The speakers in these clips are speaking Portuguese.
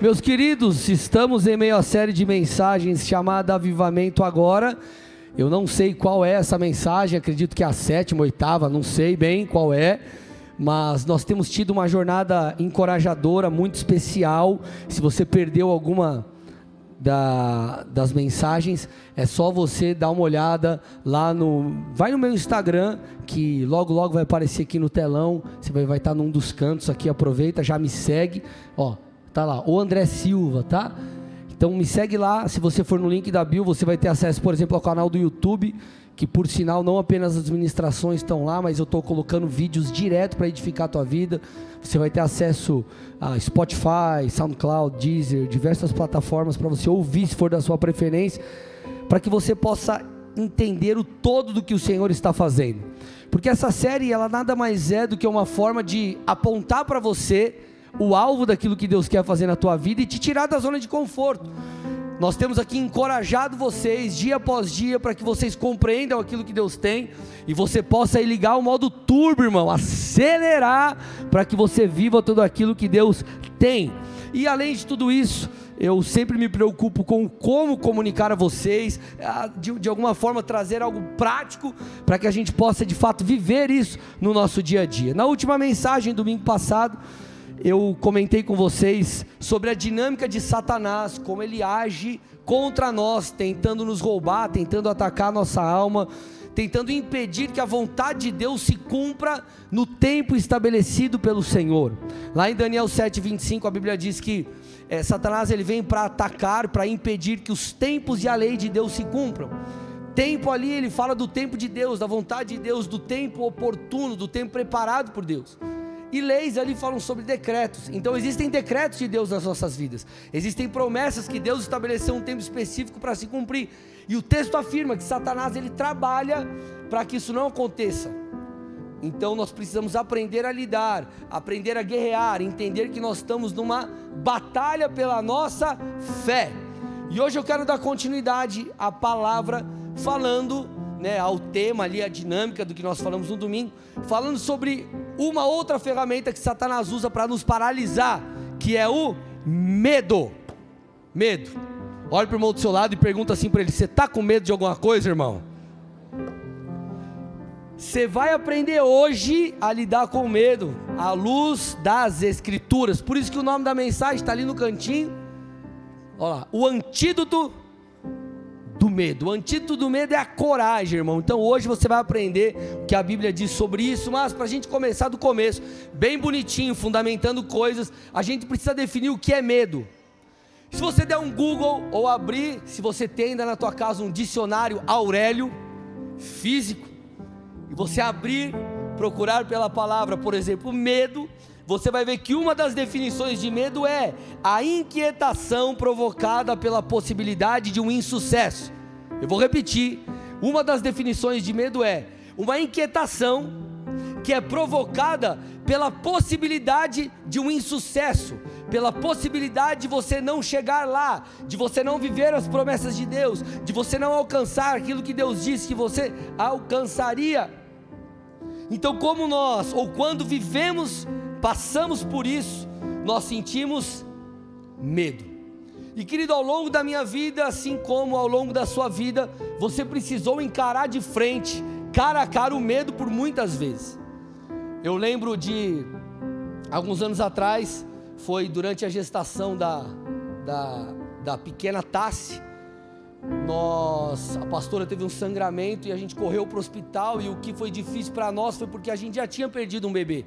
Meus queridos, estamos em meio à série de mensagens chamada Avivamento Agora. Eu não sei qual é essa mensagem, acredito que é a sétima, oitava, não sei bem qual é, mas nós temos tido uma jornada encorajadora, muito especial. Se você perdeu alguma da, das mensagens, é só você dar uma olhada lá no. Vai no meu Instagram, que logo logo vai aparecer aqui no telão. Você vai, vai estar num dos cantos aqui, aproveita, já me segue. Ó, tá lá, o André Silva, tá? Então me segue lá, se você for no link da bio, você vai ter acesso, por exemplo, ao canal do YouTube, que por sinal não apenas as ministrações estão lá, mas eu estou colocando vídeos direto para edificar a tua vida. Você vai ter acesso a Spotify, SoundCloud, Deezer, diversas plataformas para você ouvir se for da sua preferência, para que você possa entender o todo do que o Senhor está fazendo. Porque essa série ela nada mais é do que uma forma de apontar para você o alvo daquilo que Deus quer fazer na tua vida e te tirar da zona de conforto. Nós temos aqui encorajado vocês dia após dia para que vocês compreendam aquilo que Deus tem e você possa ligar o modo turbo, irmão, acelerar para que você viva tudo aquilo que Deus tem. E além de tudo isso, eu sempre me preocupo com como comunicar a vocês, de, de alguma forma trazer algo prático para que a gente possa de fato viver isso no nosso dia a dia. Na última mensagem, domingo passado, eu comentei com vocês sobre a dinâmica de Satanás, como ele age contra nós, tentando nos roubar, tentando atacar nossa alma, tentando impedir que a vontade de Deus se cumpra no tempo estabelecido pelo Senhor. Lá em Daniel 7:25 a Bíblia diz que é, Satanás ele vem para atacar, para impedir que os tempos e a lei de Deus se cumpram. Tempo ali ele fala do tempo de Deus, da vontade de Deus, do tempo oportuno, do tempo preparado por Deus. E leis ali falam sobre decretos. Então existem decretos de Deus nas nossas vidas. Existem promessas que Deus estabeleceu um tempo específico para se cumprir. E o texto afirma que Satanás ele trabalha para que isso não aconteça. Então nós precisamos aprender a lidar, aprender a guerrear, entender que nós estamos numa batalha pela nossa fé. E hoje eu quero dar continuidade à palavra falando né, ao tema ali, a dinâmica do que nós falamos no domingo, falando sobre uma outra ferramenta que Satanás usa para nos paralisar, que é o medo. Medo. Olha para o irmão do seu lado e pergunta assim para ele: Você está com medo de alguma coisa, irmão? Você vai aprender hoje a lidar com o medo, à luz das Escrituras. Por isso que o nome da mensagem está ali no cantinho. Olha lá, o antídoto do medo. O antídoto do medo é a coragem, irmão. Então hoje você vai aprender o que a Bíblia diz sobre isso. Mas para a gente começar do começo, bem bonitinho, fundamentando coisas, a gente precisa definir o que é medo. Se você der um Google ou abrir, se você tem ainda na tua casa um dicionário Aurélio físico, e você abrir, procurar pela palavra, por exemplo, medo, você vai ver que uma das definições de medo é a inquietação provocada pela possibilidade de um insucesso. Eu vou repetir: uma das definições de medo é uma inquietação que é provocada pela possibilidade de um insucesso, pela possibilidade de você não chegar lá, de você não viver as promessas de Deus, de você não alcançar aquilo que Deus disse que você alcançaria. Então, como nós, ou quando vivemos passamos por isso, nós sentimos medo. E querido, ao longo da minha vida, assim como ao longo da sua vida, você precisou encarar de frente, cara a cara, o medo por muitas vezes. Eu lembro de alguns anos atrás, foi durante a gestação da, da, da pequena Tassi. Nós, a pastora teve um sangramento e a gente correu para o hospital. E o que foi difícil para nós foi porque a gente já tinha perdido um bebê.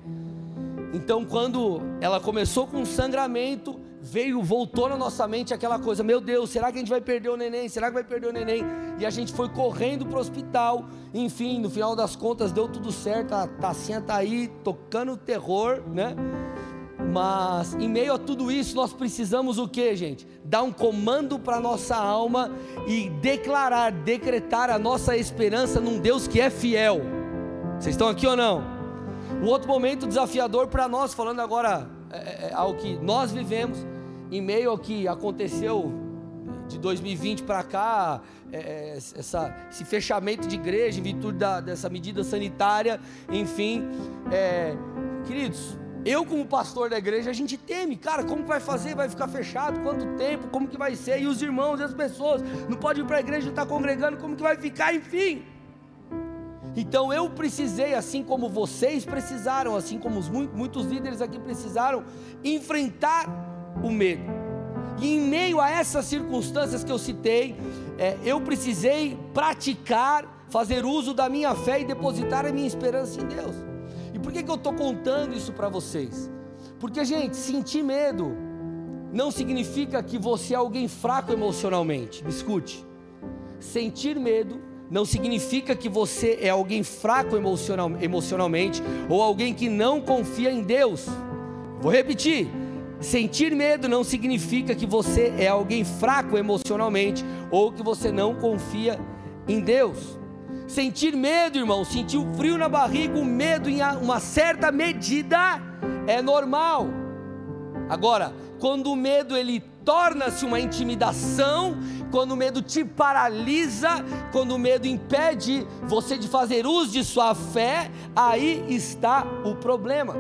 Então, quando ela começou com sangramento, veio, voltou na nossa mente aquela coisa: meu Deus, será que a gente vai perder o neném? Será que vai perder o neném? E a gente foi correndo para o hospital. Enfim, no final das contas, deu tudo certo. A Tacinha está aí tocando terror, né? Mas em meio a tudo isso, nós precisamos o que, gente? Dar um comando para nossa alma e declarar, decretar a nossa esperança num Deus que é fiel. Vocês estão aqui ou não? Um outro momento desafiador para nós, falando agora é, é, é, ao que nós vivemos, em meio ao que aconteceu de 2020 para cá, é, essa, esse fechamento de igreja em virtude da, dessa medida sanitária, enfim, é, queridos, eu como pastor da igreja, a gente teme, cara, como que vai fazer? Vai ficar fechado? Quanto tempo? Como que vai ser? E os irmãos e as pessoas não podem ir para a igreja, estar tá congregando, como que vai ficar? Enfim. Então eu precisei, assim como vocês precisaram, assim como os muitos líderes aqui precisaram, enfrentar o medo. E em meio a essas circunstâncias que eu citei, é, eu precisei praticar, fazer uso da minha fé e depositar a minha esperança em Deus. E por que, que eu estou contando isso para vocês? Porque, gente, sentir medo não significa que você é alguém fraco emocionalmente. Me escute. Sentir medo não significa que você é alguém fraco emocional, emocionalmente ou alguém que não confia em Deus. Vou repetir: sentir medo não significa que você é alguém fraco emocionalmente ou que você não confia em Deus. Sentir medo, irmão, sentir o frio na barriga, o medo em uma certa medida é normal. Agora, quando o medo ele torna-se uma intimidação, quando o medo te paralisa, quando o medo impede você de fazer uso de sua fé, aí está o problema.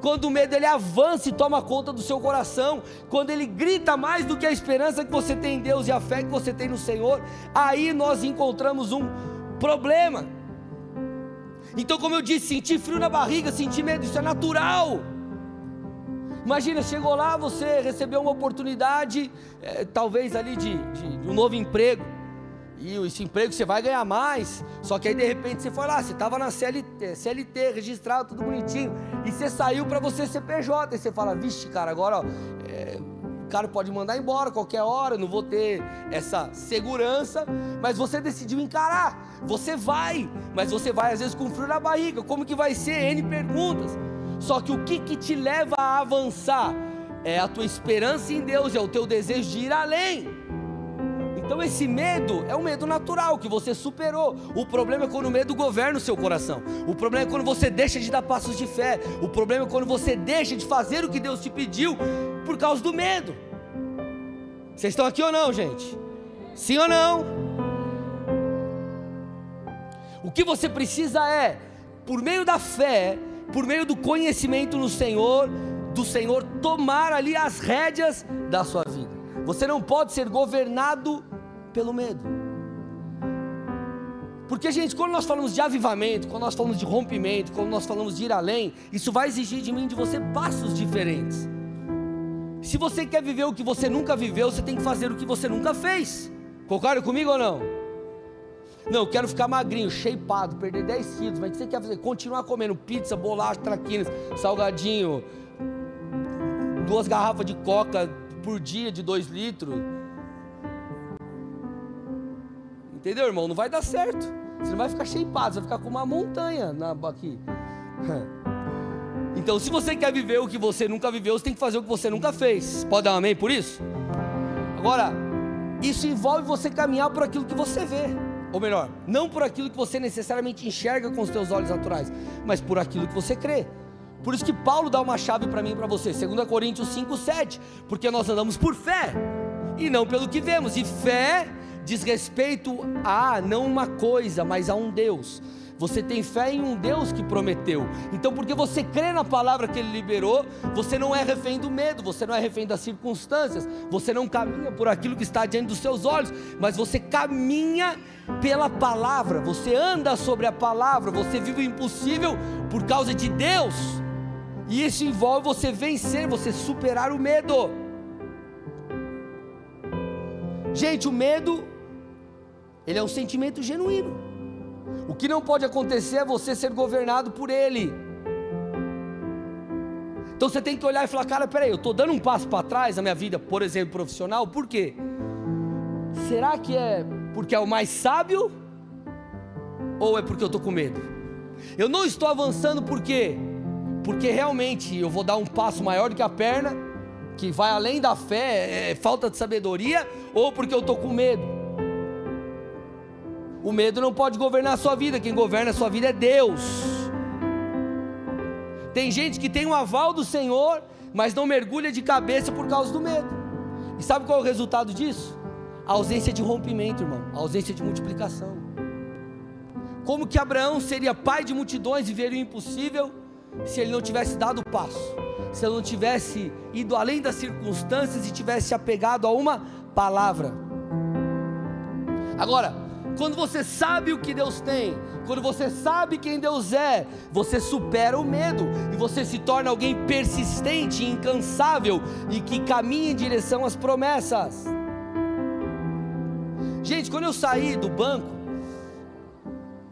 Quando o medo ele avança e toma conta do seu coração, quando ele grita mais do que a esperança que você tem em Deus e a fé que você tem no Senhor, aí nós encontramos um problema. Então, como eu disse, sentir frio na barriga, sentir medo, isso é natural. Imagina, chegou lá, você recebeu uma oportunidade, é, talvez ali de, de, de, um novo emprego, e esse emprego você vai ganhar mais, só que aí de repente você foi lá, você estava na CLT, CLT, registrado, tudo bonitinho, e você saiu para você ser PJ, e você fala, vixe, cara, agora ó, é, o cara pode mandar embora qualquer hora, não vou ter essa segurança, mas você decidiu encarar, você vai, mas você vai às vezes com frio na barriga, como que vai ser? N perguntas. Só que o que, que te leva a avançar é a tua esperança em Deus, é o teu desejo de ir além. Então esse medo é um medo natural que você superou. O problema é quando o medo governa o seu coração. O problema é quando você deixa de dar passos de fé. O problema é quando você deixa de fazer o que Deus te pediu por causa do medo. Vocês estão aqui ou não, gente? Sim ou não? O que você precisa é, por meio da fé, por meio do conhecimento no Senhor, do Senhor tomar ali as rédeas da sua vida. Você não pode ser governado pelo medo. Porque, gente, quando nós falamos de avivamento, quando nós falamos de rompimento, quando nós falamos de ir além, isso vai exigir de mim e de você passos diferentes. Se você quer viver o que você nunca viveu, você tem que fazer o que você nunca fez. Concorda comigo ou não? Não, eu quero ficar magrinho, shapeado, perder 10 quilos. Mas o que você quer fazer? Continuar comendo pizza, bolacha, traquinas, salgadinho, duas garrafas de coca por dia de 2 litros. Entendeu, irmão? Não vai dar certo. Você não vai ficar shapeado, você vai ficar com uma montanha na, aqui. Então, se você quer viver o que você nunca viveu, você tem que fazer o que você nunca fez. Pode dar um amém por isso? Agora, isso envolve você caminhar por aquilo que você vê ou melhor, não por aquilo que você necessariamente enxerga com os seus olhos naturais, mas por aquilo que você crê. Por isso que Paulo dá uma chave para mim e para você, 2 Coríntios 5, 7, porque nós andamos por fé e não pelo que vemos, e fé diz respeito a não uma coisa, mas a um Deus. Você tem fé em um Deus que prometeu. Então, porque você crê na palavra que ele liberou, você não é refém do medo, você não é refém das circunstâncias, você não caminha por aquilo que está diante dos seus olhos, mas você caminha pela palavra, você anda sobre a palavra, você vive o impossível por causa de Deus. E isso envolve você vencer, você superar o medo. Gente, o medo, ele é um sentimento genuíno. O que não pode acontecer é você ser governado por ele. Então você tem que olhar e falar, cara, peraí, eu estou dando um passo para trás na minha vida, por exemplo, profissional, por quê? Será que é porque é o mais sábio? Ou é porque eu estou com medo? Eu não estou avançando por quê? Porque realmente eu vou dar um passo maior do que a perna, que vai além da fé, é falta de sabedoria, ou porque eu estou com medo? O medo não pode governar a sua vida, quem governa a sua vida é Deus. Tem gente que tem um aval do Senhor, mas não mergulha de cabeça por causa do medo. E sabe qual é o resultado disso? A ausência de rompimento, irmão, a ausência de multiplicação. Como que Abraão seria pai de multidões e veria o impossível, se ele não tivesse dado o passo, se ele não tivesse ido além das circunstâncias e tivesse apegado a uma palavra. Agora, quando você sabe o que Deus tem, quando você sabe quem Deus é, você supera o medo e você se torna alguém persistente, incansável e que caminha em direção às promessas. Gente, quando eu saí do banco,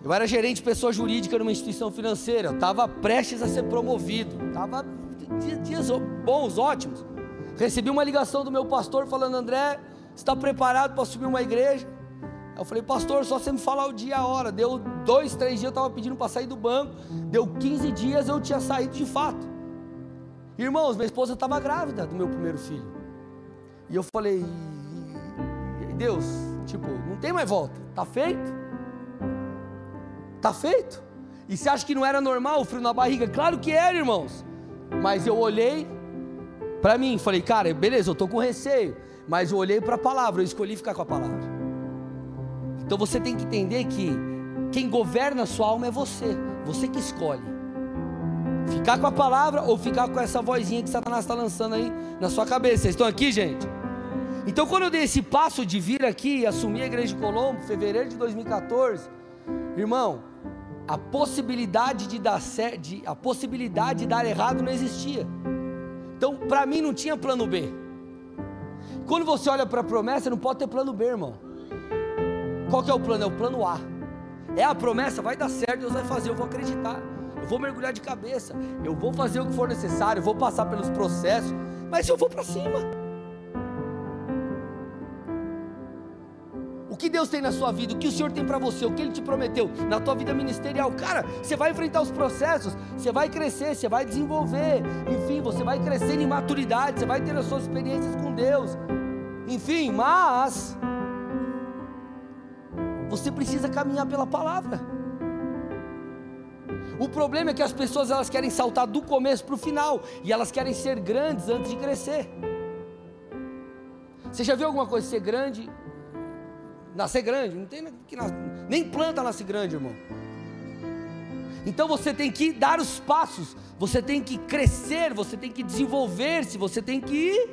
eu era gerente de pessoa jurídica numa instituição financeira, eu estava prestes a ser promovido, estava dias bons, ótimos. Recebi uma ligação do meu pastor falando: André, está preparado para assumir uma igreja? Eu falei, pastor, só você me falar o dia e a hora. Deu dois, três dias, eu estava pedindo para sair do banco. Deu 15 dias, eu tinha saído de fato. Irmãos, minha esposa estava grávida do meu primeiro filho. E eu falei, Deus, tipo, não tem mais volta. Tá feito? Tá feito? E você acha que não era normal o frio na barriga? Claro que era, irmãos. Mas eu olhei para mim, falei, cara, beleza, eu estou com receio. Mas eu olhei para a palavra, eu escolhi ficar com a palavra. Então você tem que entender que quem governa a sua alma é você, você que escolhe. Ficar com a palavra ou ficar com essa vozinha que Satanás está lançando aí na sua cabeça. Vocês estão aqui, gente? Então, quando eu dei esse passo de vir aqui e assumir a igreja de Colombo, fevereiro de 2014, irmão, a possibilidade de dar certo, a possibilidade de dar errado não existia. Então, para mim não tinha plano B. Quando você olha para a promessa, não pode ter plano B, irmão. Qual que é o plano? É o plano A. É a promessa, vai dar certo, Deus vai fazer, eu vou acreditar. Eu vou mergulhar de cabeça, eu vou fazer o que for necessário, eu vou passar pelos processos, mas eu vou para cima. o que Deus tem na sua vida, o que o Senhor tem para você, o que Ele te prometeu na tua vida ministerial. Cara, você vai enfrentar os processos, você vai crescer, você vai desenvolver, enfim, você vai crescer em maturidade, você vai ter as suas experiências com Deus, enfim, mas você precisa caminhar pela palavra. O problema é que as pessoas elas querem saltar do começo para o final e elas querem ser grandes antes de crescer. Você já viu alguma coisa ser grande nascer grande, não tem que nascer, nem planta nasce grande, irmão. Então você tem que dar os passos, você tem que crescer, você tem que desenvolver-se, você tem que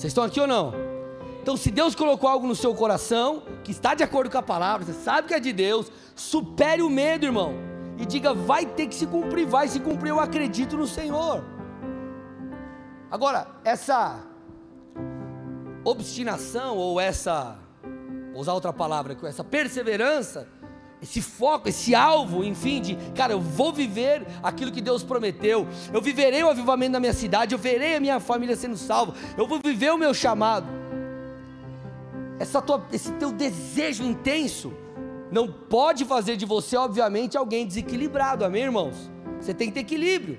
Vocês estão aqui ou não? Então, se Deus colocou algo no seu coração, que está de acordo com a palavra, você sabe que é de Deus, supere o medo, irmão, e diga: vai ter que se cumprir, vai se cumprir, eu acredito no Senhor. Agora, essa obstinação ou essa, vou usar outra palavra, essa perseverança, esse foco, esse alvo, enfim, de cara, eu vou viver aquilo que Deus prometeu, eu viverei o avivamento da minha cidade, eu verei a minha família sendo salva, eu vou viver o meu chamado. Essa tua, esse teu desejo intenso não pode fazer de você, obviamente, alguém desequilibrado, amém, irmãos? Você tem que ter equilíbrio.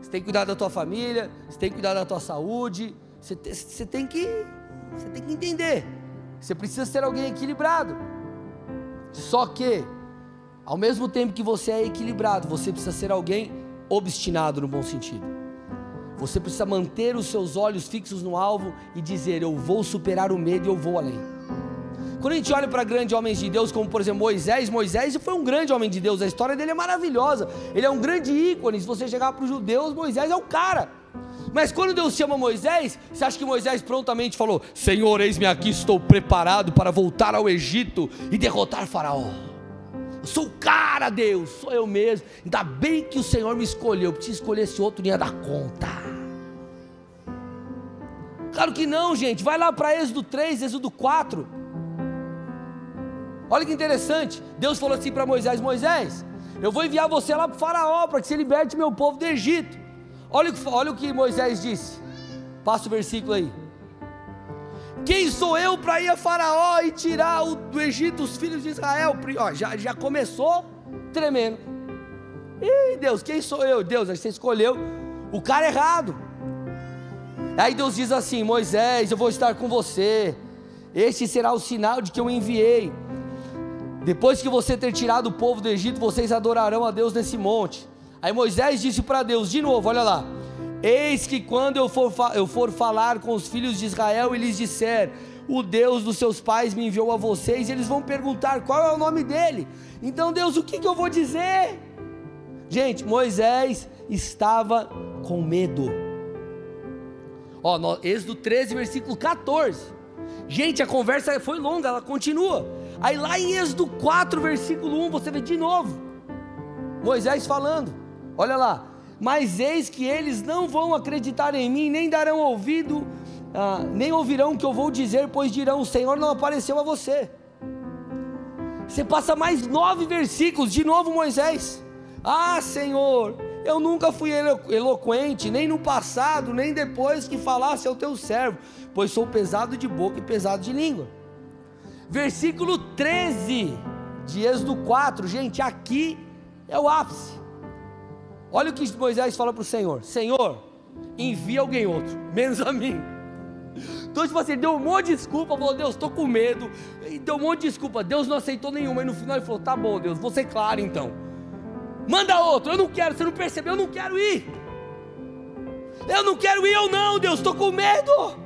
Você tem que cuidar da tua família, você tem que cuidar da tua saúde, você, você tem que você tem que entender. Você precisa ser alguém equilibrado. Só que ao mesmo tempo que você é equilibrado, você precisa ser alguém obstinado no bom sentido. Você precisa manter os seus olhos fixos no alvo e dizer: Eu vou superar o medo e eu vou além. Quando a gente olha para grandes homens de Deus, como por exemplo Moisés, Moisés foi um grande homem de Deus, a história dele é maravilhosa, ele é um grande ícone. Se você chegar para os judeus, Moisés é o cara. Mas quando Deus chama Moisés, você acha que Moisés prontamente falou: Senhor, eis-me aqui, estou preparado para voltar ao Egito e derrotar Faraó. Eu sou o cara, Deus, sou eu mesmo. Ainda bem que o Senhor me escolheu, porque se escolhesse outro, não ia dar conta. Claro que não, gente. Vai lá para Êxodo 3, Êxodo 4. Olha que interessante. Deus falou assim para Moisés: Moisés, eu vou enviar você lá para o Faraó para que você liberte meu povo do Egito. Olha, olha o que Moisés disse. Passa o versículo aí. Quem sou eu para ir a Faraó e tirar o, do Egito os filhos de Israel? Ó, já, já começou tremendo. Ih, Deus, quem sou eu? Deus, você escolheu o cara errado. Aí Deus diz assim: Moisés, eu vou estar com você. Este será o sinal de que eu enviei. Depois que você ter tirado o povo do Egito, vocês adorarão a Deus nesse monte. Aí Moisés disse para Deus, de novo, olha lá: Eis que quando eu for, eu for falar com os filhos de Israel e lhes disser: o Deus dos seus pais me enviou a vocês, eles vão perguntar qual é o nome dele. Então, Deus, o que, que eu vou dizer? Gente, Moisés estava com medo. Ó, no, Êxodo 13, versículo 14. Gente, a conversa foi longa, ela continua. Aí lá em Êxodo 4, versículo 1, você vê de novo. Moisés falando. Olha lá. Mas eis que eles não vão acreditar em mim, nem darão ouvido, ah, nem ouvirão o que eu vou dizer, pois dirão: O Senhor não apareceu a você. Você passa mais nove versículos, de novo Moisés. Ah, Senhor, eu nunca fui eloquente, nem no passado, nem depois que falasse ao teu servo, pois sou pesado de boca e pesado de língua. Versículo 13 de Êxodo 4, gente, aqui é o ápice. Olha o que Moisés fala para o Senhor: Senhor, envia alguém outro, menos a mim. Então, tipo assim, deu um monte de desculpa, falou, Deus, estou com medo. E deu um monte de desculpa. Deus não aceitou nenhuma. E no final ele falou, tá bom, Deus, vou ser claro então. Manda outro, eu não quero, você não percebeu, eu não quero ir. Eu não quero ir, eu não, Deus, estou com medo.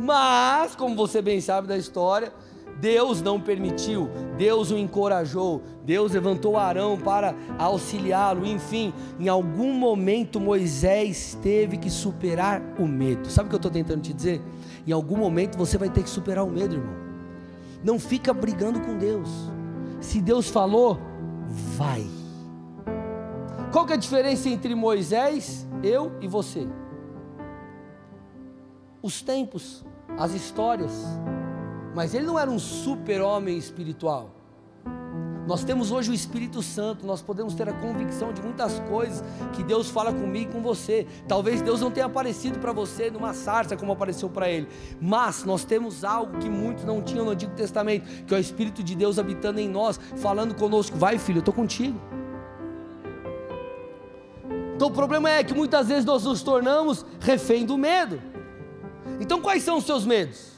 Mas, como você bem sabe da história, Deus não permitiu, Deus o encorajou, Deus levantou Arão para auxiliá-lo, enfim, em algum momento Moisés teve que superar o medo. Sabe o que eu estou tentando te dizer? Em algum momento você vai ter que superar o medo, irmão. Não fica brigando com Deus. Se Deus falou, vai. Qual que é a diferença entre Moisés, eu e você? Os tempos, as histórias. Mas ele não era um super-homem espiritual. Nós temos hoje o Espírito Santo, nós podemos ter a convicção de muitas coisas que Deus fala comigo e com você. Talvez Deus não tenha aparecido para você numa sarça como apareceu para ele, mas nós temos algo que muitos não tinham no Antigo Testamento, que é o Espírito de Deus habitando em nós, falando conosco: vai filho, eu estou contigo. Então o problema é que muitas vezes nós nos tornamos refém do medo. Então quais são os seus medos?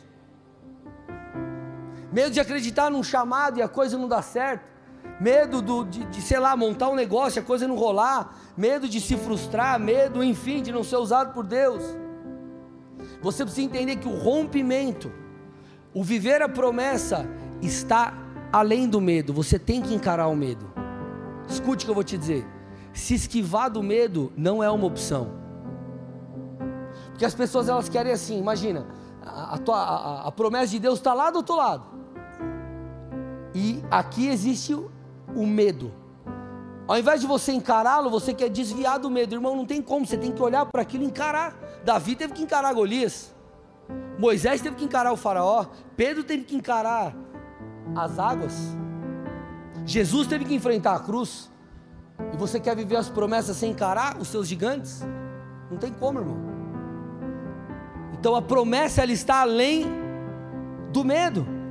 Medo de acreditar num chamado e a coisa não dar certo, medo do, de, de, sei lá, montar um negócio e a coisa não rolar, medo de se frustrar, medo, enfim, de não ser usado por Deus. Você precisa entender que o rompimento, o viver a promessa, está além do medo, você tem que encarar o medo. Escute o que eu vou te dizer: se esquivar do medo não é uma opção. Porque as pessoas elas querem assim, imagina, a, a, a, a promessa de Deus está lá do outro lado. E aqui existe o medo. Ao invés de você encará-lo, você quer desviar do medo. Irmão, não tem como, você tem que olhar para aquilo e encarar. Davi teve que encarar Golias. Moisés teve que encarar o faraó. Pedro teve que encarar as águas. Jesus teve que enfrentar a cruz. E você quer viver as promessas sem encarar os seus gigantes? Não tem como, irmão. Então a promessa ela está além do medo.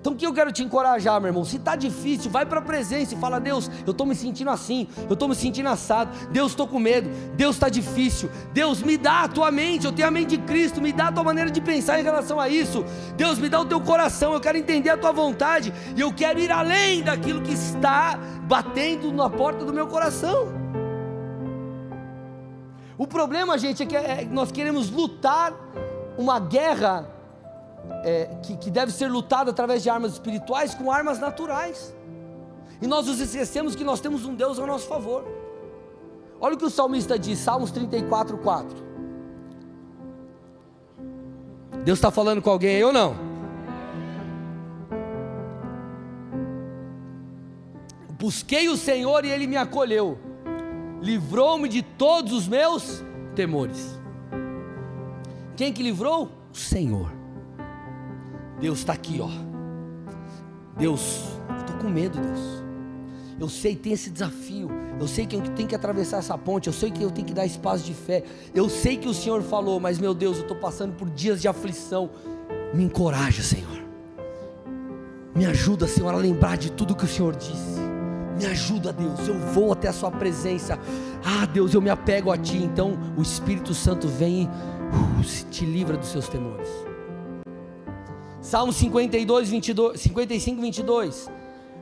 Então o que eu quero te encorajar, meu irmão? Se está difícil, vai para a presença e fala: Deus, eu estou me sentindo assim, eu estou me sentindo assado, Deus, estou com medo, Deus está difícil, Deus, me dá a tua mente, eu tenho a mente de Cristo, me dá a tua maneira de pensar em relação a isso, Deus, me dá o teu coração, eu quero entender a tua vontade e eu quero ir além daquilo que está batendo na porta do meu coração. O problema, gente, é que é, nós queremos lutar uma guerra é, que, que deve ser lutado através de armas espirituais com armas naturais. E nós nos esquecemos que nós temos um Deus ao nosso favor. Olha o que o salmista diz, Salmos 34, 4. Deus está falando com alguém aí ou não? Busquei o Senhor e Ele me acolheu, livrou-me de todos os meus temores. Quem que livrou? O Senhor. Deus está aqui, ó. Deus, eu estou com medo, Deus. Eu sei que tem esse desafio. Eu sei que eu tenho que atravessar essa ponte. Eu sei que eu tenho que dar espaço de fé. Eu sei que o Senhor falou, mas meu Deus, eu estou passando por dias de aflição. Me encoraja, Senhor. Me ajuda, Senhor, a lembrar de tudo que o Senhor disse. Me ajuda, Deus. Eu vou até a Sua presença. Ah, Deus, eu me apego a Ti. Então o Espírito Santo vem e uh, te livra dos seus temores. Salmo 52, 22, 55, 22.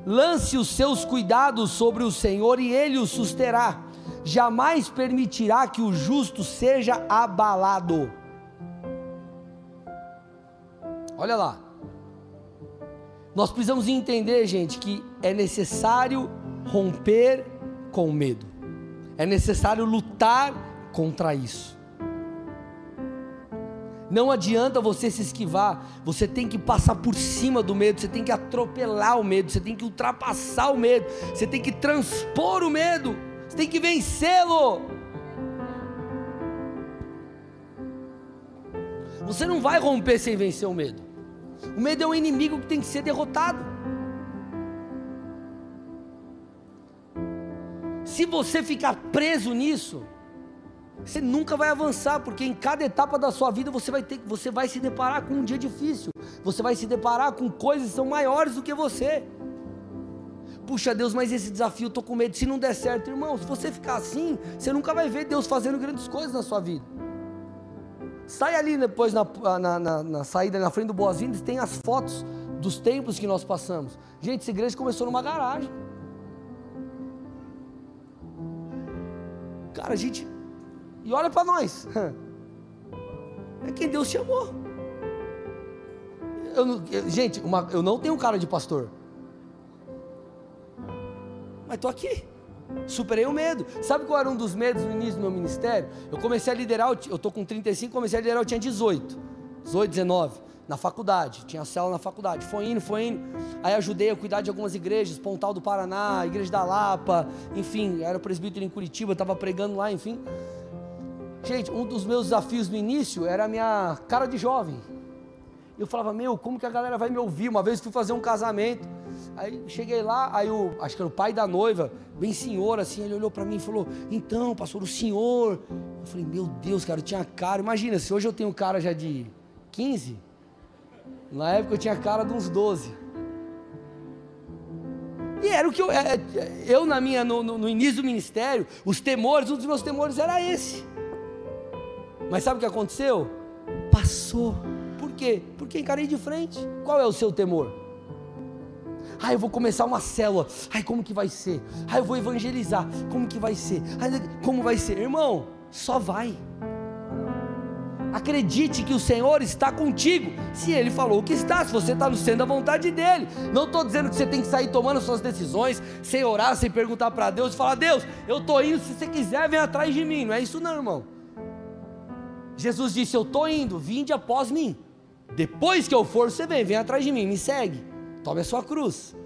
Lance os seus cuidados sobre o Senhor e ele o susterá. Jamais permitirá que o justo seja abalado. Olha lá. Nós precisamos entender, gente, que é necessário romper com o medo. É necessário lutar contra isso. Não adianta você se esquivar, você tem que passar por cima do medo, você tem que atropelar o medo, você tem que ultrapassar o medo, você tem que transpor o medo, você tem que vencê-lo. Você não vai romper sem vencer o medo. O medo é um inimigo que tem que ser derrotado. Se você ficar preso nisso, você nunca vai avançar, porque em cada etapa da sua vida você vai ter, você vai se deparar com um dia difícil. Você vai se deparar com coisas que são maiores do que você. Puxa Deus, mas esse desafio eu tô com medo. Se não der certo, irmão, se você ficar assim, você nunca vai ver Deus fazendo grandes coisas na sua vida. Sai ali depois na, na, na, na saída, na frente do Boas-Vindas, tem as fotos dos templos que nós passamos. Gente, essa igreja começou numa garagem. Cara, a gente e olha para nós. É quem Deus chamou. Eu, gente, uma, eu não tenho cara de pastor. Mas estou aqui. Superei o medo. Sabe qual era um dos medos no início do meu ministério? Eu comecei a liderar, eu estou com 35, comecei a liderar, eu tinha 18. 18, 19 na faculdade, tinha célula na faculdade, foi indo, foi indo, aí ajudei a cuidar de algumas igrejas, Pontal do Paraná, Igreja da Lapa, enfim, era presbítero em Curitiba, estava pregando lá, enfim, Gente, um dos meus desafios no início era a minha cara de jovem. Eu falava, meu, como que a galera vai me ouvir? Uma vez fui fazer um casamento. Aí cheguei lá, aí o, acho que era o pai da noiva, bem senhor, assim, ele olhou para mim e falou: Então, pastor, o senhor. Eu falei, meu Deus, cara, eu tinha cara. Imagina, se hoje eu tenho cara já de 15, na época eu tinha cara de uns 12. E era o que eu, é, é, eu na minha, no, no início do ministério, os temores, um dos meus temores era esse. Mas sabe o que aconteceu? Passou. Por quê? Porque encarei de frente. Qual é o seu temor? Ah, eu vou começar uma célula. Ai, como que vai ser? Ah, eu vou evangelizar. Como que vai ser? Ai, como vai ser? Irmão, só vai. Acredite que o Senhor está contigo. Se Ele falou que está, se você está no centro da vontade dEle. Não estou dizendo que você tem que sair tomando suas decisões, sem orar, sem perguntar para Deus, e falar: Deus, eu estou indo, se você quiser, vem atrás de mim. Não é isso, não, irmão. Jesus disse: Eu estou indo, vinde após mim. Depois que eu for, você vem, vem atrás de mim, me segue. Tome a sua cruz.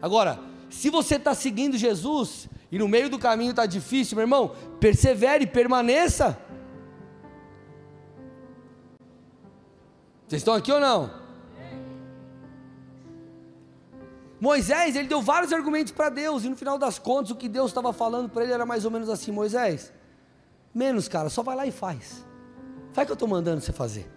Agora, se você está seguindo Jesus e no meio do caminho está difícil, meu irmão, persevere, permaneça. Vocês estão aqui ou não? Moisés, ele deu vários argumentos para Deus, e no final das contas, o que Deus estava falando para ele era mais ou menos assim: Moisés, menos, cara, só vai lá e faz. Faz o que eu estou mandando você fazer.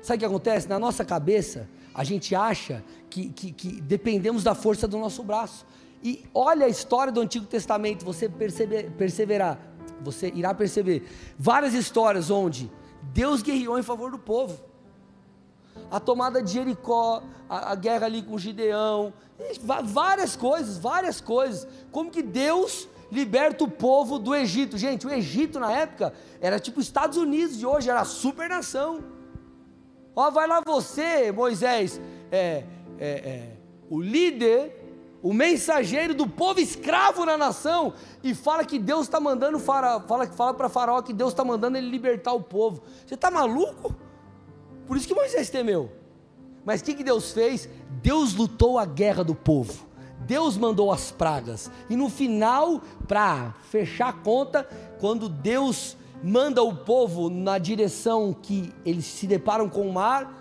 Sabe o que acontece? Na nossa cabeça, a gente acha que, que, que, dependemos da força do nosso braço. E olha a história do Antigo Testamento, você perceber, você irá perceber várias histórias onde Deus guerreou em favor do povo. A tomada de Jericó, a, a guerra ali com Gideão, várias coisas, várias coisas. Como que Deus liberta o povo do Egito. Gente, o Egito na época era tipo Estados Unidos de hoje, era super nação. Ó, vai lá você, Moisés, é, é, é, o líder, o mensageiro do povo escravo na nação, e fala que Deus está mandando, fala, fala para Faraó que Deus está mandando ele libertar o povo. Você está maluco? Por isso que Moisés temeu. Mas o que, que Deus fez? Deus lutou a guerra do povo. Deus mandou as pragas. E no final, para fechar a conta, quando Deus manda o povo na direção que eles se deparam com o mar,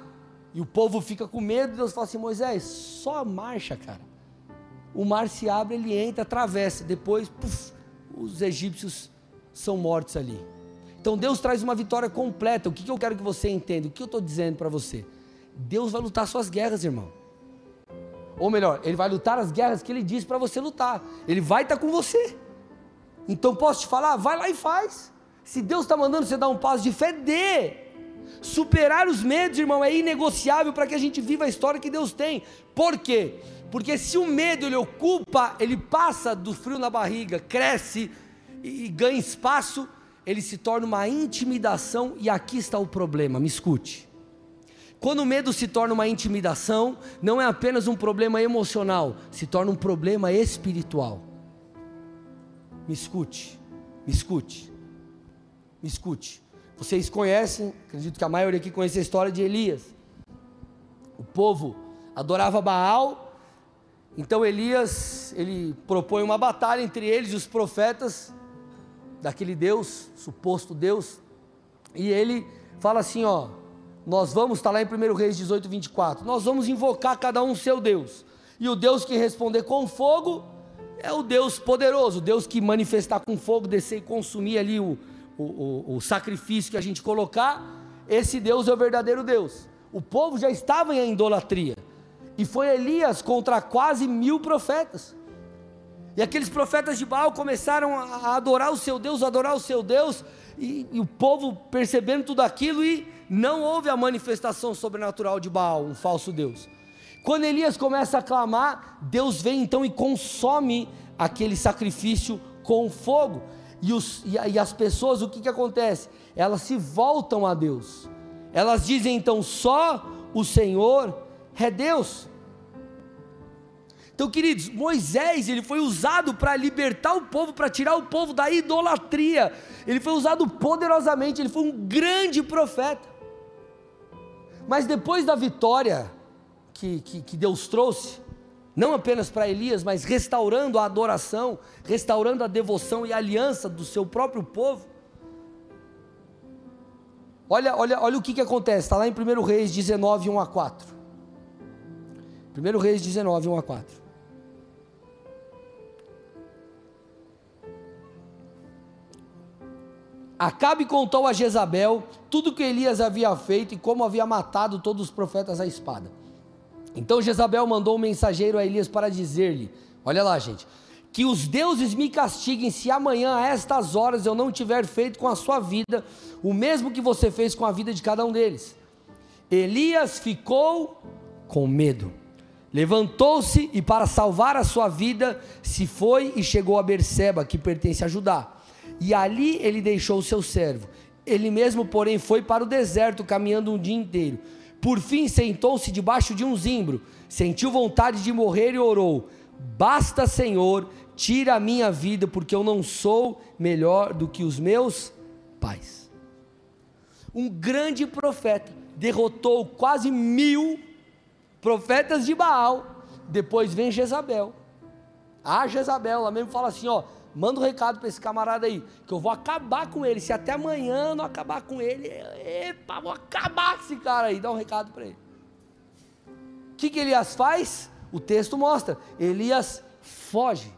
e o povo fica com medo, Deus fala assim: Moisés, só marcha, cara. O mar se abre, ele entra, atravessa. Depois, puff, os egípcios são mortos ali. Então Deus traz uma vitória completa. O que, eu quero que você entenda? O que eu estou dizendo para você? Deus vai lutar suas guerras, irmão. Ou melhor, ele vai lutar as guerras que ele diz para você lutar. Ele vai estar tá com você. Então posso te falar? Vai lá e faz. Se Deus está mandando você dar um passo de fé, dê. Superar os medos, irmão, é inegociável para que a gente viva a história que Deus tem. Por quê? Porque se o medo ele ocupa, ele passa do frio na barriga, cresce e ganha espaço, ele se torna uma intimidação, e aqui está o problema, me escute. Quando o medo se torna uma intimidação, não é apenas um problema emocional, se torna um problema espiritual. Me escute, me escute, me escute. Vocês conhecem, acredito que a maioria aqui conhece a história de Elias. O povo adorava Baal, então Elias, ele propõe uma batalha entre eles e os profetas daquele Deus, suposto Deus, e ele fala assim, ó, nós vamos, está lá em 1 Reis 18, 24, nós vamos invocar cada um seu Deus, e o Deus que responder com fogo, é o Deus poderoso, o Deus que manifestar com fogo, descer e consumir ali o, o, o, o sacrifício que a gente colocar, esse Deus é o verdadeiro Deus, o povo já estava em idolatria, e foi Elias contra quase mil profetas, e aqueles profetas de Baal começaram a adorar o seu Deus, adorar o seu Deus, e, e, o povo percebendo tudo aquilo, e não houve a manifestação sobrenatural de Baal, um falso Deus. Quando Elias começa a clamar, Deus vem então e consome aquele sacrifício com fogo. E, os, e, e as pessoas, o que, que acontece? Elas se voltam a Deus. Elas dizem então: só o Senhor é Deus. Então, queridos, Moisés, ele foi usado para libertar o povo, para tirar o povo da idolatria. Ele foi usado poderosamente, ele foi um grande profeta. Mas depois da vitória que, que, que Deus trouxe, não apenas para Elias, mas restaurando a adoração, restaurando a devoção e a aliança do seu próprio povo. Olha, olha, olha o que, que acontece, está lá em 1 Reis 19, 1 a 4. 1 Reis 19, 1 a 4. Acabe contou a Jezabel tudo que Elias havia feito e como havia matado todos os profetas à espada. Então Jezabel mandou um mensageiro a Elias para dizer-lhe: Olha lá, gente, que os deuses me castiguem se amanhã a estas horas eu não tiver feito com a sua vida o mesmo que você fez com a vida de cada um deles. Elias ficou com medo. Levantou-se e para salvar a sua vida se foi e chegou a Berseba, que pertence a Judá e ali ele deixou o seu servo. Ele mesmo, porém, foi para o deserto caminhando um dia inteiro. Por fim, sentou-se debaixo de um zimbro, sentiu vontade de morrer e orou: Basta, Senhor, tira a minha vida, porque eu não sou melhor do que os meus pais. Um grande profeta derrotou quase mil profetas de Baal. Depois vem Jezabel. A Jezabel, ela mesmo fala assim: ó, manda um recado para esse camarada aí, que eu vou acabar com ele. Se até amanhã não acabar com ele, epa, vou acabar com esse cara aí. Dá um recado para ele. O que, que Elias faz? O texto mostra: Elias foge.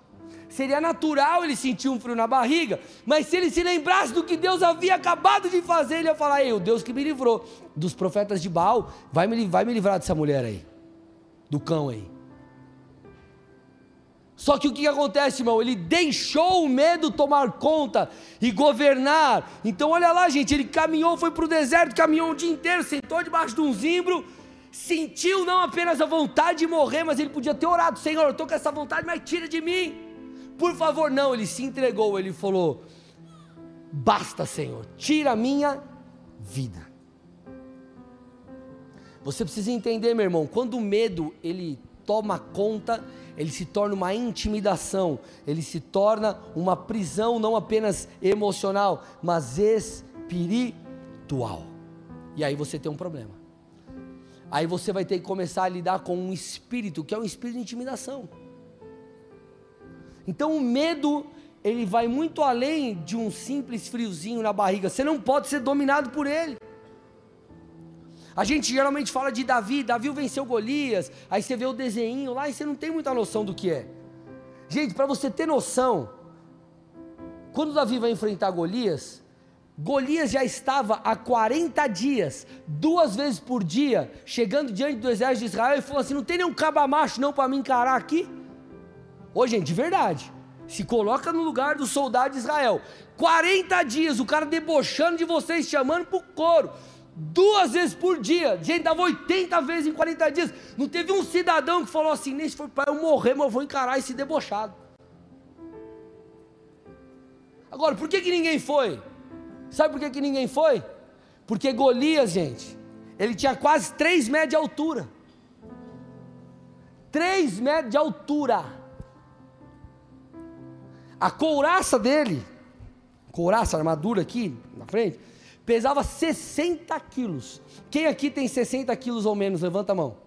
Seria natural ele sentir um frio na barriga, mas se ele se lembrasse do que Deus havia acabado de fazer, ele ia falar: Ei, o Deus que me livrou dos profetas de Baal, vai me, vai me livrar dessa mulher aí, do cão aí. Só que o que acontece, irmão? Ele deixou o medo tomar conta e governar. Então, olha lá, gente, ele caminhou, foi para o deserto, caminhou o dia inteiro, sentou debaixo de um zimbro, sentiu não apenas a vontade de morrer, mas ele podia ter orado: Senhor, eu estou com essa vontade, mas tira de mim. Por favor, não, ele se entregou, ele falou: Basta, Senhor, tira a minha vida. Você precisa entender, meu irmão, quando o medo ele toma conta, ele se torna uma intimidação, ele se torna uma prisão não apenas emocional, mas espiritual. E aí você tem um problema. Aí você vai ter que começar a lidar com um espírito, que é um espírito de intimidação. Então o medo, ele vai muito além de um simples friozinho na barriga. Você não pode ser dominado por ele. A gente geralmente fala de Davi, Davi venceu Golias, aí você vê o desenho lá e você não tem muita noção do que é. Gente, para você ter noção, quando Davi vai enfrentar Golias, Golias já estava há 40 dias, duas vezes por dia, chegando diante do exército de Israel e falou assim: não tem nenhum cabamacho não para me encarar aqui? Ô gente, de verdade, se coloca no lugar do soldado de Israel. 40 dias, o cara debochando de vocês, chamando para o couro duas vezes por dia. Gente, dava 80 vezes em 40 dias. Não teve um cidadão que falou assim: nem se for para eu morrer, mas eu vou encarar esse debochado. Agora, por que, que ninguém foi? Sabe por que, que ninguém foi? Porque Golias, gente, Ele tinha quase 3 metros de altura. 3 metros de altura. A couraça dele, couraça, armadura aqui na frente, pesava 60 quilos. Quem aqui tem 60 quilos ou menos? Levanta a mão.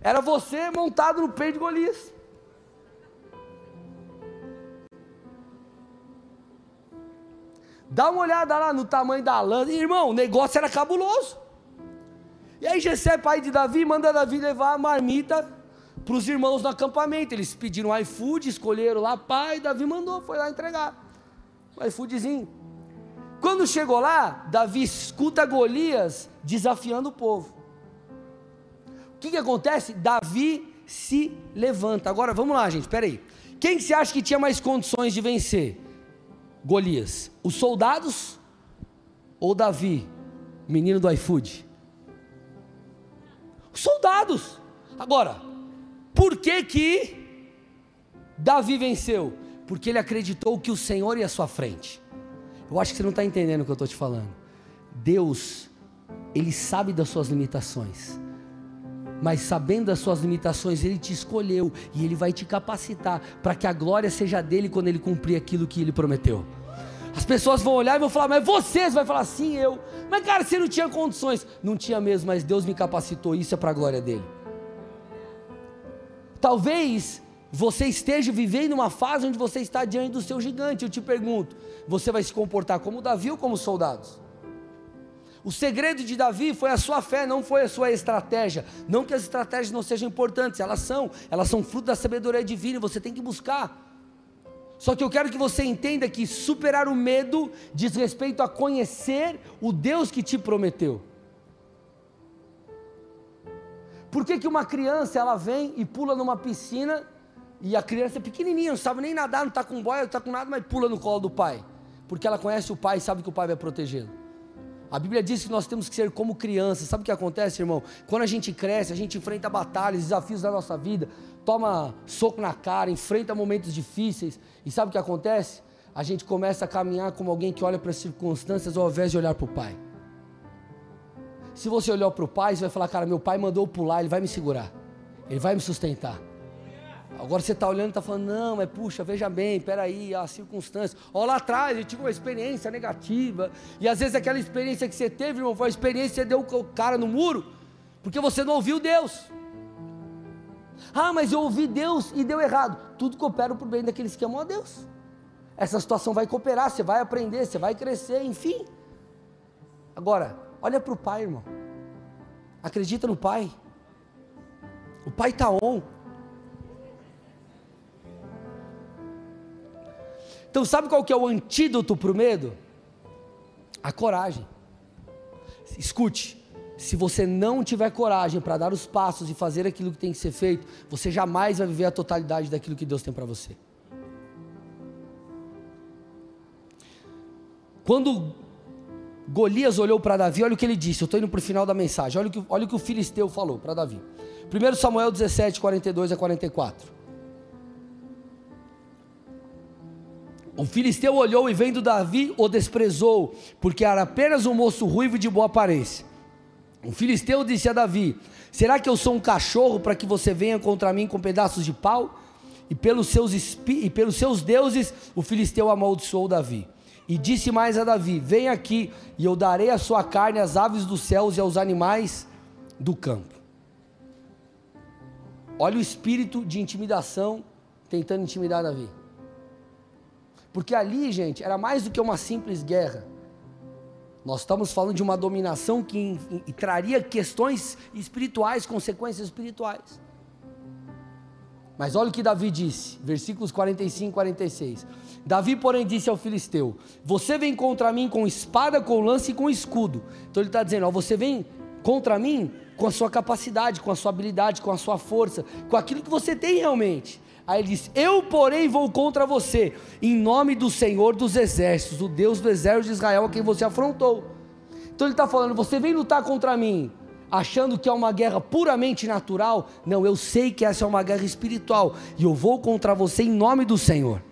Era você montado no peito de Golias. Dá uma olhada lá no tamanho da lã. Irmão, o negócio era cabuloso. E aí Jessé, pai de Davi, manda Davi levar a marmita para os irmãos no acampamento. Eles pediram iFood, escolheram lá, pai, Davi mandou, foi lá entregar. O iFoodzinho. Quando chegou lá, Davi escuta Golias desafiando o povo. O que, que acontece? Davi se levanta. Agora vamos lá, gente, peraí. Quem se acha que tinha mais condições de vencer? Golias? Os soldados ou Davi, menino do iFood? Os soldados. Agora, por que que Davi venceu? Porque ele acreditou que o Senhor ia à sua frente. Eu acho que você não está entendendo o que eu estou te falando. Deus, Ele sabe das suas limitações mas sabendo das suas limitações, Ele te escolheu e Ele vai te capacitar para que a glória seja dele quando Ele cumprir aquilo que Ele prometeu. As pessoas vão olhar e vão falar, mas vocês, vai falar, sim, eu. Mas cara, você não tinha condições. Não tinha mesmo, mas Deus me capacitou, isso é para a glória dele. Talvez você esteja vivendo uma fase onde você está diante do seu gigante. Eu te pergunto, você vai se comportar como Davi ou como soldados? O segredo de Davi foi a sua fé, não foi a sua estratégia. Não que as estratégias não sejam importantes, elas são, elas são fruto da sabedoria divina, você tem que buscar. Só que eu quero que você entenda que superar o medo diz respeito a conhecer o Deus que te prometeu. Por que, que uma criança ela vem e pula numa piscina e a criança é pequenininha, não sabe nem nadar, não está com boia, não está com nada, mas pula no colo do pai? Porque ela conhece o pai e sabe que o pai vai protegê-lo. A Bíblia diz que nós temos que ser como crianças. Sabe o que acontece, irmão? Quando a gente cresce, a gente enfrenta batalhas, desafios da nossa vida, toma soco na cara, enfrenta momentos difíceis. E sabe o que acontece? A gente começa a caminhar como alguém que olha para as circunstâncias ao invés de olhar para o pai. Se você olhar para o pai, você vai falar: Cara, meu pai mandou pular, ele vai me segurar, ele vai me sustentar. Agora você está olhando e está falando, não, mas puxa, veja bem, peraí, as circunstâncias. Olha lá atrás, eu tive uma experiência negativa. E às vezes aquela experiência que você teve, irmão, foi a experiência que deu o cara no muro, porque você não ouviu Deus. Ah, mas eu ouvi Deus e deu errado. Tudo coopera para o bem daqueles que amam a Deus. Essa situação vai cooperar, você vai aprender, você vai crescer, enfim. Agora, olha para o pai, irmão. Acredita no pai. O pai está on. Então, sabe qual que é o antídoto para o medo? A coragem. Escute, se você não tiver coragem para dar os passos e fazer aquilo que tem que ser feito, você jamais vai viver a totalidade daquilo que Deus tem para você. Quando Golias olhou para Davi, olha o que ele disse. Eu estou indo para o final da mensagem. Olha o que, olha o, que o filisteu falou para Davi. 1 Samuel 17, 42 a 44. O filisteu olhou e vendo Davi o desprezou, porque era apenas um moço ruivo de boa aparência. O filisteu disse a Davi: Será que eu sou um cachorro para que você venha contra mim com pedaços de pau? E pelos seus, e pelos seus deuses, o filisteu amaldiçoou Davi. E disse mais a Davi: Vem aqui, e eu darei a sua carne às aves dos céus e aos animais do campo. Olha o espírito de intimidação tentando intimidar Davi. Porque ali, gente, era mais do que uma simples guerra. Nós estamos falando de uma dominação que traria questões espirituais, consequências espirituais. Mas olha o que Davi disse, versículos 45 e 46. Davi, porém, disse ao filisteu: Você vem contra mim com espada, com lance e com escudo. Então ele está dizendo: ó, Você vem contra mim com a sua capacidade, com a sua habilidade, com a sua força, com aquilo que você tem realmente. Aí ele diz: Eu, porém, vou contra você, em nome do Senhor dos Exércitos, o Deus do exército de Israel a quem você afrontou. Então ele está falando: Você vem lutar contra mim, achando que é uma guerra puramente natural? Não, eu sei que essa é uma guerra espiritual, e eu vou contra você em nome do Senhor.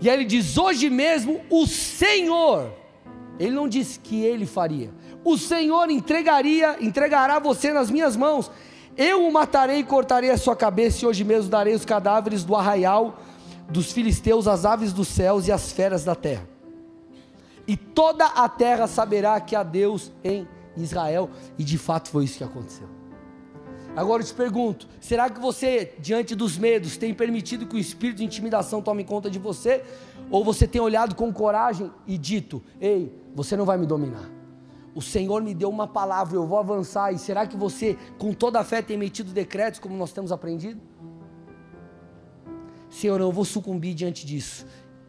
E aí ele diz: Hoje mesmo o Senhor Ele não disse que ele faria. O Senhor entregaria, entregará você nas minhas mãos. Eu o matarei e cortarei a sua cabeça, e hoje mesmo darei os cadáveres do arraial dos filisteus, as aves dos céus e as feras da terra. E toda a terra saberá que há Deus em Israel, e de fato foi isso que aconteceu. Agora eu te pergunto: será que você, diante dos medos, tem permitido que o espírito de intimidação tome conta de você? Ou você tem olhado com coragem e dito: Ei, você não vai me dominar? O Senhor me deu uma palavra, eu vou avançar. E será que você, com toda a fé, tem emitido decretos como nós temos aprendido? Senhor, eu vou sucumbir diante disso.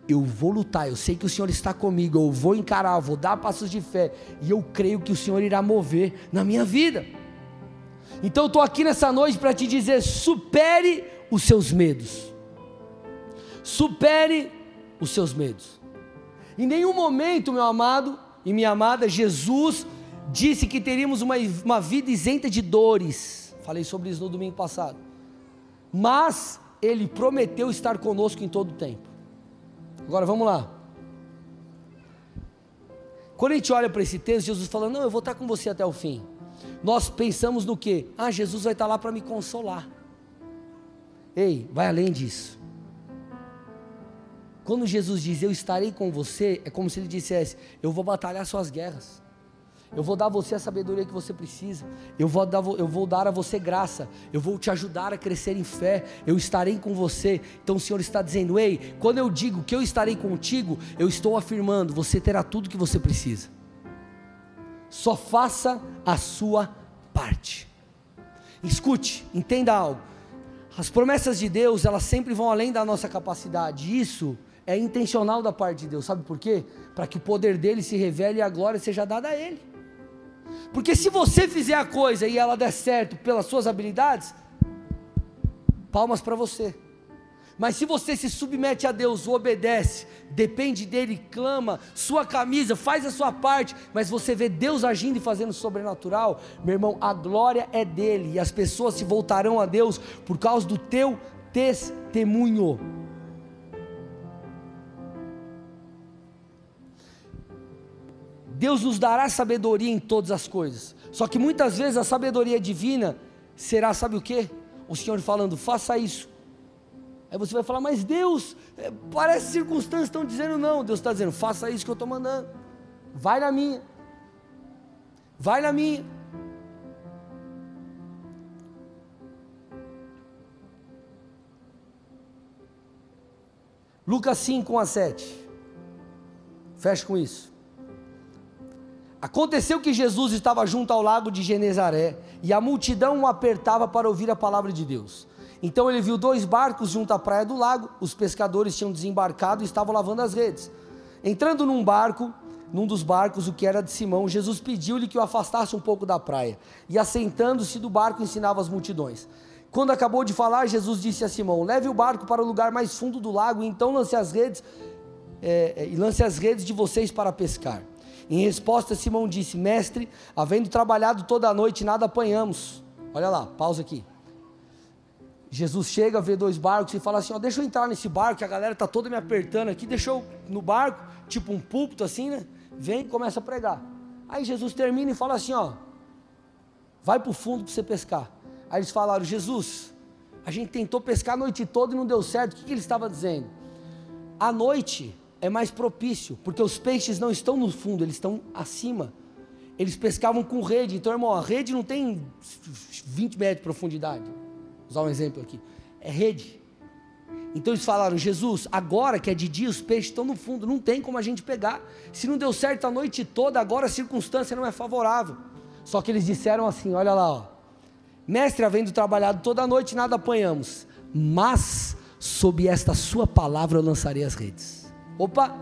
Eu vou lutar, eu sei que o Senhor está comigo, eu vou encarar, eu vou dar passos de fé, e eu creio que o Senhor irá mover na minha vida. Então eu estou aqui nessa noite para te dizer: supere os seus medos, supere os seus medos. Em nenhum momento, meu amado e minha amada, Jesus disse que teríamos uma, uma vida isenta de dores. Falei sobre isso no domingo passado. Mas Ele prometeu estar conosco em todo o tempo. Agora vamos lá. Quando a gente olha para esse texto, Jesus falando, não, eu vou estar com você até o fim. Nós pensamos no que? Ah, Jesus vai estar lá para me consolar. Ei, vai além disso. Quando Jesus diz eu estarei com você, é como se ele dissesse: eu vou batalhar suas guerras. Eu vou dar a você a sabedoria que você precisa. Eu vou, dar, eu vou dar a você graça. Eu vou te ajudar a crescer em fé. Eu estarei com você. Então o Senhor está dizendo: Ei, quando eu digo que eu estarei contigo, eu estou afirmando: você terá tudo que você precisa. Só faça a sua parte. Escute, entenda algo. As promessas de Deus, elas sempre vão além da nossa capacidade. Isso é intencional da parte de Deus. Sabe por quê? Para que o poder dele se revele e a glória seja dada a ele. Porque se você fizer a coisa e ela der certo pelas suas habilidades, palmas para você. Mas se você se submete a Deus, obedece, depende dele, clama, sua camisa, faz a sua parte, mas você vê Deus agindo e fazendo sobrenatural, meu irmão, a glória é dele e as pessoas se voltarão a Deus por causa do teu testemunho. Deus nos dará sabedoria em todas as coisas. Só que muitas vezes a sabedoria divina será, sabe o que? O Senhor falando, faça isso. Aí você vai falar, mas Deus, é, parece circunstâncias estão dizendo não. Deus está dizendo, faça isso que eu estou mandando. Vai na minha. Vai na minha. Lucas 5, 1 a 7. Feche com isso. Aconteceu que Jesus estava junto ao lago de Genezaré e a multidão o apertava para ouvir a palavra de Deus. Então ele viu dois barcos junto à praia do lago, os pescadores tinham desembarcado e estavam lavando as redes. Entrando num barco, num dos barcos, o que era de Simão, Jesus pediu-lhe que o afastasse um pouco da praia, e assentando-se do barco ensinava as multidões. Quando acabou de falar, Jesus disse a Simão: Leve o barco para o lugar mais fundo do lago, e então lance as redes, é, e lance as redes de vocês para pescar. Em resposta, Simão disse: Mestre, havendo trabalhado toda a noite, nada apanhamos. Olha lá, pausa aqui. Jesus chega, vê dois barcos e fala assim: ó, deixa eu entrar nesse barco, que a galera está toda me apertando aqui, deixa eu no barco, tipo um púlpito assim, né? Vem e começa a pregar. Aí Jesus termina e fala assim: ó, vai para o fundo para você pescar. Aí eles falaram: Jesus, a gente tentou pescar a noite toda e não deu certo. O que, que ele estava dizendo? A noite é mais propício, porque os peixes não estão no fundo, eles estão acima. Eles pescavam com rede, então, irmão, a rede não tem 20 metros de profundidade. Vou usar um exemplo aqui. É rede. Então eles falaram: Jesus, agora que é de dia, os peixes estão no fundo, não tem como a gente pegar. Se não deu certo a noite toda, agora a circunstância não é favorável. Só que eles disseram assim: olha lá, ó. Mestre, havendo trabalhado toda a noite, nada apanhamos, mas sob esta sua palavra eu lançarei as redes. Opa,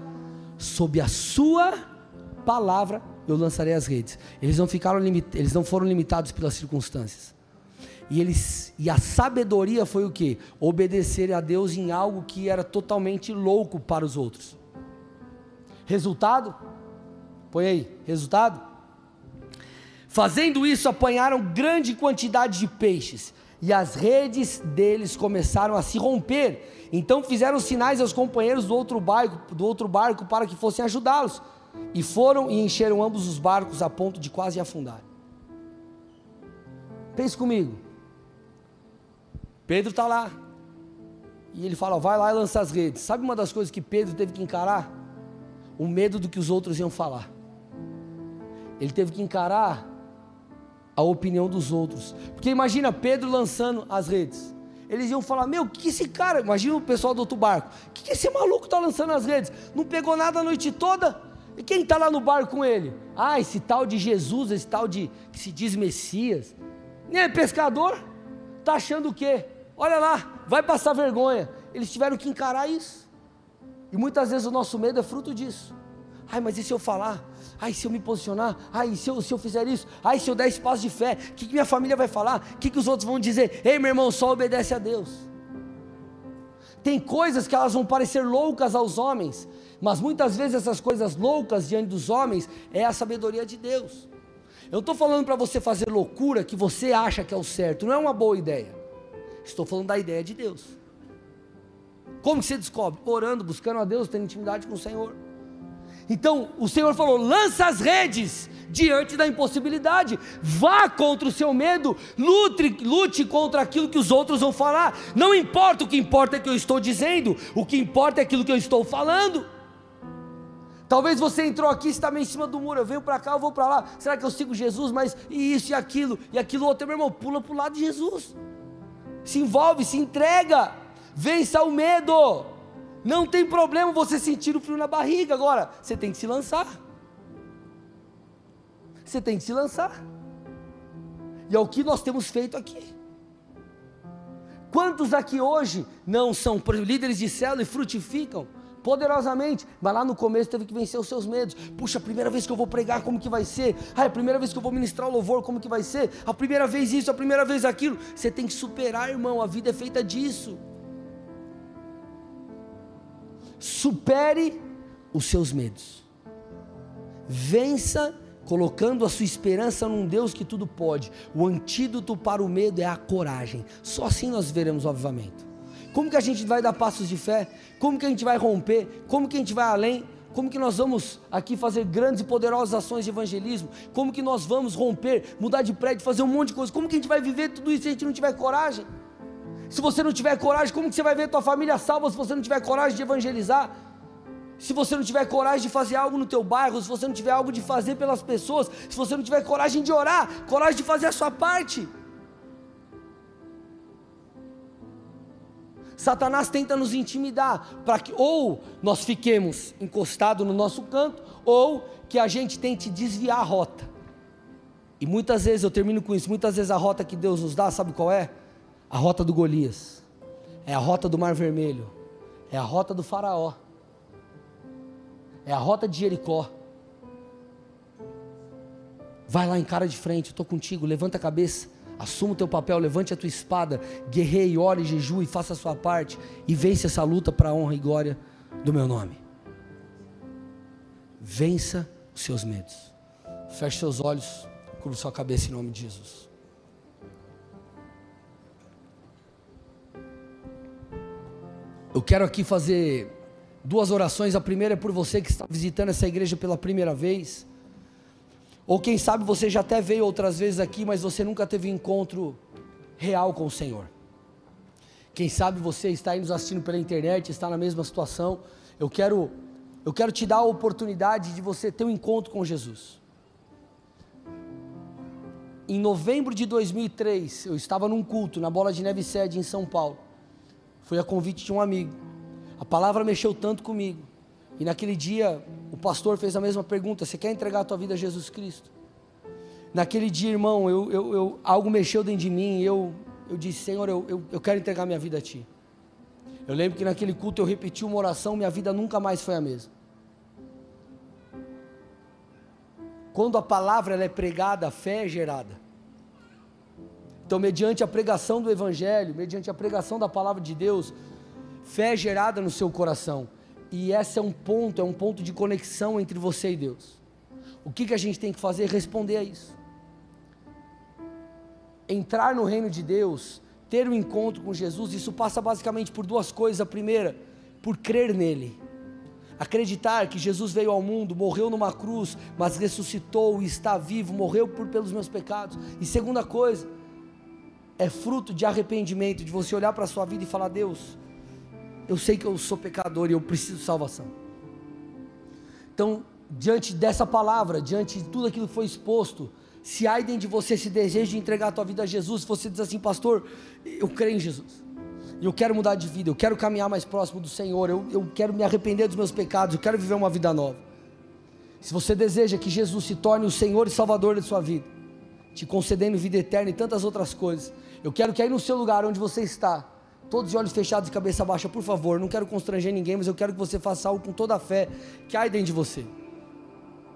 sob a sua palavra eu lançarei as redes. Eles não ficaram eles não foram limitados pelas circunstâncias. E eles e a sabedoria foi o que? Obedecer a Deus em algo que era totalmente louco para os outros. Resultado? Põe aí, resultado? Fazendo isso, apanharam grande quantidade de peixes, e as redes deles começaram a se romper. Então fizeram sinais aos companheiros do outro barco, do outro barco para que fossem ajudá-los. e foram e encheram ambos os barcos a ponto de quase afundar. Pense comigo. Pedro está lá. E ele fala: vai lá e lança as redes. Sabe uma das coisas que Pedro teve que encarar? O medo do que os outros iam falar. Ele teve que encarar a opinião dos outros. Porque imagina Pedro lançando as redes. Eles iam falar: Meu, que esse cara? Imagina o pessoal do outro barco: O que esse maluco está lançando as redes? Não pegou nada a noite toda? E quem está lá no barco com ele? Ah, esse tal de Jesus, esse tal de que se diz Messias. Nem é pescador? Está achando o quê? Olha lá, vai passar vergonha. Eles tiveram que encarar isso. E muitas vezes o nosso medo é fruto disso. Ai, mas e se eu falar? Ai, se eu me posicionar? Ai, se eu, se eu fizer isso? Ai, se eu der espaço de fé? O que, que minha família vai falar? O que, que os outros vão dizer? Ei, meu irmão, só obedece a Deus. Tem coisas que elas vão parecer loucas aos homens, mas muitas vezes essas coisas loucas diante dos homens é a sabedoria de Deus. Eu estou falando para você fazer loucura que você acha que é o certo, não é uma boa ideia. Estou falando da ideia de Deus. Como você descobre? Orando, buscando a Deus, tendo intimidade com o Senhor. Então o Senhor falou: lança as redes diante da impossibilidade, vá contra o seu medo, lute, lute contra aquilo que os outros vão falar. Não importa o que importa é que eu estou dizendo, o que importa é aquilo que eu estou falando. Talvez você entrou aqui está meio em cima do muro. Eu venho para cá, eu vou para lá. Será que eu sigo Jesus? Mas e isso e aquilo e aquilo outro, meu irmão, pula para o lado de Jesus. Se envolve, se entrega. Vença o medo. Não tem problema você sentir o frio na barriga. Agora, você tem que se lançar. Você tem que se lançar. E é o que nós temos feito aqui. Quantos aqui hoje não são líderes de célula e frutificam? poderosamente, mas lá no começo teve que vencer os seus medos. Puxa, a primeira vez que eu vou pregar, como que vai ser? Ah, a primeira vez que eu vou ministrar o louvor, como que vai ser? A primeira vez isso, a primeira vez aquilo. Você tem que superar, irmão, a vida é feita disso. Supere os seus medos. Vença colocando a sua esperança num Deus que tudo pode. O antídoto para o medo é a coragem. Só assim nós veremos o avivamento. Como que a gente vai dar passos de fé? Como que a gente vai romper? Como que a gente vai além? Como que nós vamos aqui fazer grandes e poderosas ações de evangelismo? Como que nós vamos romper, mudar de prédio, fazer um monte de coisa? Como que a gente vai viver tudo isso se a gente não tiver coragem? Se você não tiver coragem, como que você vai ver tua família salva se você não tiver coragem de evangelizar? Se você não tiver coragem de fazer algo no teu bairro, se você não tiver algo de fazer pelas pessoas, se você não tiver coragem de orar, coragem de fazer a sua parte. Satanás tenta nos intimidar para que ou nós fiquemos encostados no nosso canto, ou que a gente tente desviar a rota. E muitas vezes eu termino com isso, muitas vezes a rota que Deus nos dá, sabe qual é? A rota do Golias. É a rota do Mar Vermelho. É a rota do Faraó. É a rota de Jericó. Vai lá em cara de frente, eu estou contigo, levanta a cabeça. Assuma o teu papel, levante a tua espada, guerreie, ore, jejue, e faça a sua parte e vence essa luta para a honra e glória do meu nome. Vença os seus medos. Feche seus olhos, cubra sua cabeça em nome de Jesus. Eu quero aqui fazer duas orações. A primeira é por você que está visitando essa igreja pela primeira vez. Ou quem sabe você já até veio outras vezes aqui, mas você nunca teve encontro real com o Senhor. Quem sabe você está aí nos assistindo pela internet, está na mesma situação. Eu quero, eu quero te dar a oportunidade de você ter um encontro com Jesus. Em novembro de 2003, eu estava num culto na Bola de Neve Sede em São Paulo. Foi a convite de um amigo. A palavra mexeu tanto comigo e naquele dia, o pastor fez a mesma pergunta: Você quer entregar a tua vida a Jesus Cristo? Naquele dia, irmão, eu, eu, eu algo mexeu dentro de mim. Eu, eu disse: Senhor, eu, eu, eu quero entregar minha vida a Ti. Eu lembro que naquele culto eu repeti uma oração, minha vida nunca mais foi a mesma. Quando a palavra é pregada, a fé é gerada. Então, mediante a pregação do Evangelho, mediante a pregação da palavra de Deus, fé é gerada no seu coração. E esse é um ponto, é um ponto de conexão entre você e Deus. O que, que a gente tem que fazer? Responder a isso. Entrar no reino de Deus, ter um encontro com Jesus, isso passa basicamente por duas coisas. A primeira, por crer nele. Acreditar que Jesus veio ao mundo, morreu numa cruz, mas ressuscitou e está vivo, morreu por, pelos meus pecados. E segunda coisa, é fruto de arrependimento, de você olhar para a sua vida e falar: Deus, eu sei que eu sou pecador e eu preciso de salvação. Então, diante dessa palavra, diante de tudo aquilo que foi exposto, se há dentro de você esse desejo de entregar a tua vida a Jesus, você diz assim, pastor, eu creio em Jesus, eu quero mudar de vida, eu quero caminhar mais próximo do Senhor, eu, eu quero me arrepender dos meus pecados, eu quero viver uma vida nova. Se você deseja que Jesus se torne o Senhor e Salvador da sua vida, te concedendo vida eterna e tantas outras coisas, eu quero que aí no seu lugar onde você está, todos de olhos fechados e cabeça baixa, por favor, não quero constranger ninguém, mas eu quero que você faça algo com toda a fé que há dentro de você.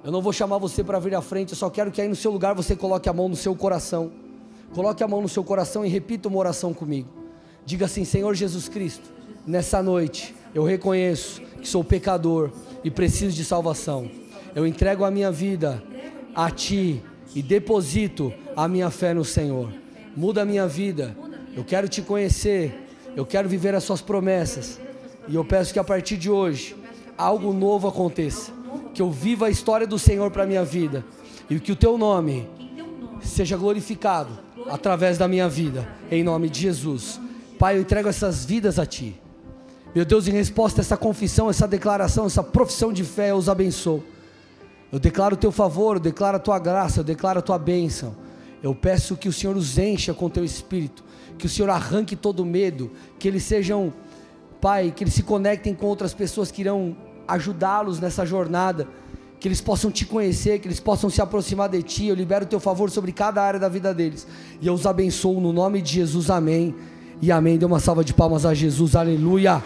Eu não vou chamar você para vir à frente, eu só quero que aí no seu lugar você coloque a mão no seu coração. Coloque a mão no seu coração e repita uma oração comigo. Diga assim: Senhor Jesus Cristo, nessa noite eu reconheço que sou pecador e preciso de salvação. Eu entrego a minha vida a Ti e deposito a minha fé no Senhor. Muda a minha vida. Eu quero te conhecer. Eu quero viver as Suas promessas. E eu peço que a partir de hoje algo novo aconteça que eu viva a história do Senhor para a minha vida e que o teu nome seja glorificado através da minha vida, em nome de Jesus. Pai, eu entrego essas vidas a Ti. Meu Deus, em resposta a essa confissão, essa declaração, essa profissão de fé, eu os abençoo. Eu declaro o Teu favor, eu declaro a Tua graça, eu declaro a Tua bênção. Eu peço que o Senhor os encha com Teu Espírito, que o Senhor arranque todo medo, que eles sejam, Pai, que eles se conectem com outras pessoas que irão ajudá-los nessa jornada, que eles possam te conhecer, que eles possam se aproximar de ti. Eu libero o teu favor sobre cada área da vida deles. E eu os abençoo no nome de Jesus. Amém. E amém. Dê uma salva de palmas a Jesus. Aleluia.